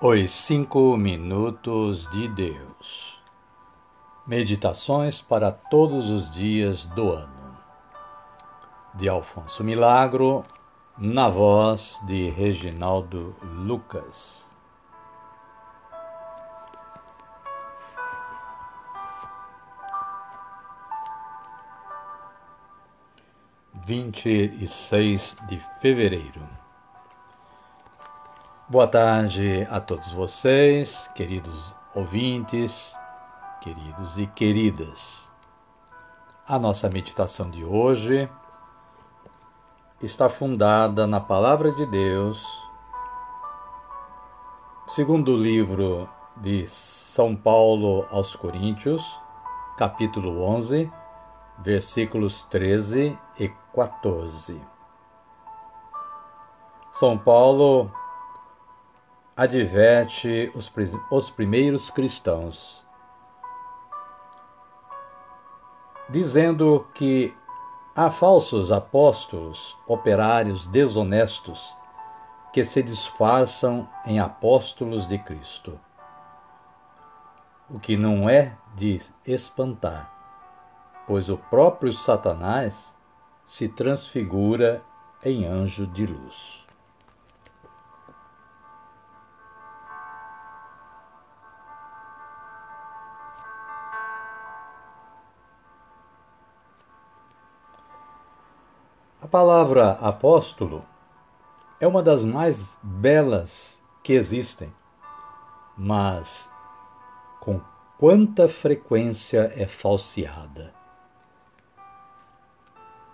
Os Cinco Minutos de Deus Meditações para todos os dias do ano. De Alfonso Milagro, na voz de Reginaldo Lucas. Vinte e seis de fevereiro. Boa tarde a todos vocês, queridos ouvintes, queridos e queridas. A nossa meditação de hoje está fundada na Palavra de Deus, segundo o livro de São Paulo aos Coríntios, capítulo 11, versículos 13 e 14. São Paulo adverte os, os primeiros cristãos, dizendo que há falsos apóstolos, operários desonestos, que se disfarçam em apóstolos de Cristo. O que não é de espantar, pois o próprio Satanás se transfigura em anjo de luz. A palavra apóstolo é uma das mais belas que existem, mas com quanta frequência é falseada.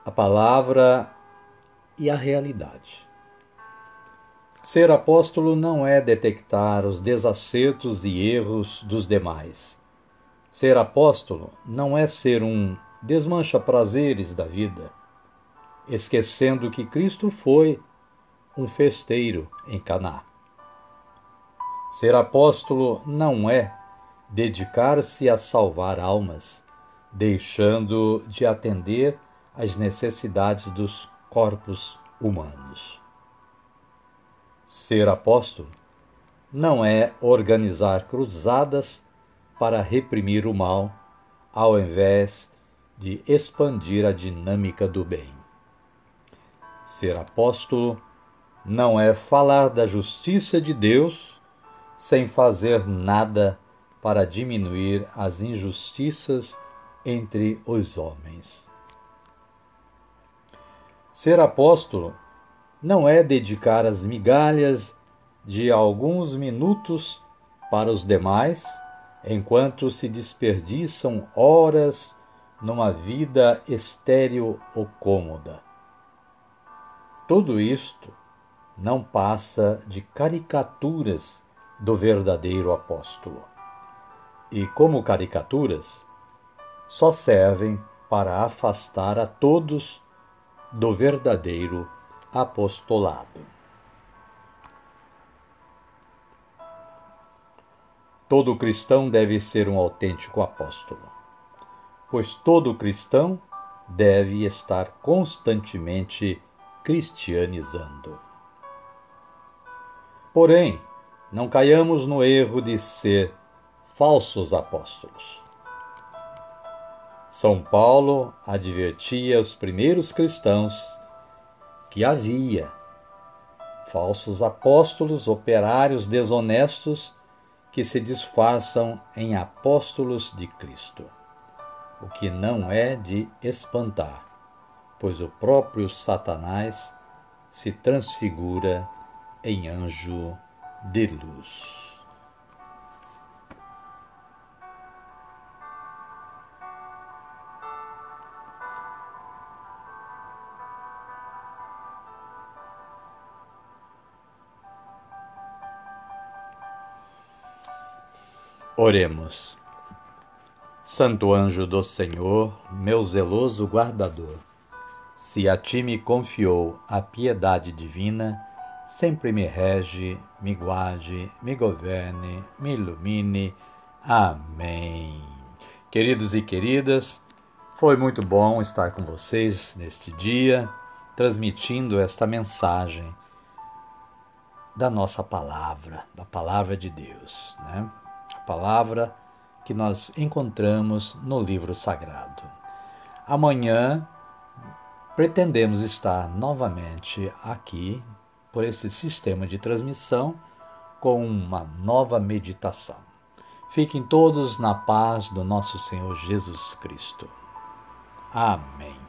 A palavra e a realidade. Ser apóstolo não é detectar os desacertos e erros dos demais. Ser apóstolo não é ser um desmancha-prazeres da vida esquecendo que Cristo foi um festeiro em Caná. Ser apóstolo não é dedicar-se a salvar almas, deixando de atender às necessidades dos corpos humanos. Ser apóstolo não é organizar cruzadas para reprimir o mal, ao invés de expandir a dinâmica do bem. Ser apóstolo não é falar da justiça de Deus sem fazer nada para diminuir as injustiças entre os homens. Ser apóstolo não é dedicar as migalhas de alguns minutos para os demais, enquanto se desperdiçam horas numa vida estéril ou cômoda. Tudo isto não passa de caricaturas do verdadeiro apóstolo. E, como caricaturas, só servem para afastar a todos do verdadeiro apostolado. Todo cristão deve ser um autêntico apóstolo, pois todo cristão deve estar constantemente cristianizando. Porém, não caiamos no erro de ser falsos apóstolos. São Paulo advertia os primeiros cristãos que havia falsos apóstolos, operários desonestos que se disfarçam em apóstolos de Cristo, o que não é de espantar pois o próprio Satanás se transfigura em anjo de luz. Oremos. Santo anjo do Senhor, meu zeloso guardador, se a ti me confiou a piedade divina, sempre me rege, me guarde, me governe, me ilumine. Amém. Queridos e queridas, foi muito bom estar com vocês neste dia, transmitindo esta mensagem. da nossa palavra, da palavra de Deus, né? A palavra que nós encontramos no livro sagrado. Amanhã pretendemos estar novamente aqui por esse sistema de transmissão com uma nova meditação. Fiquem todos na paz do nosso Senhor Jesus Cristo. Amém.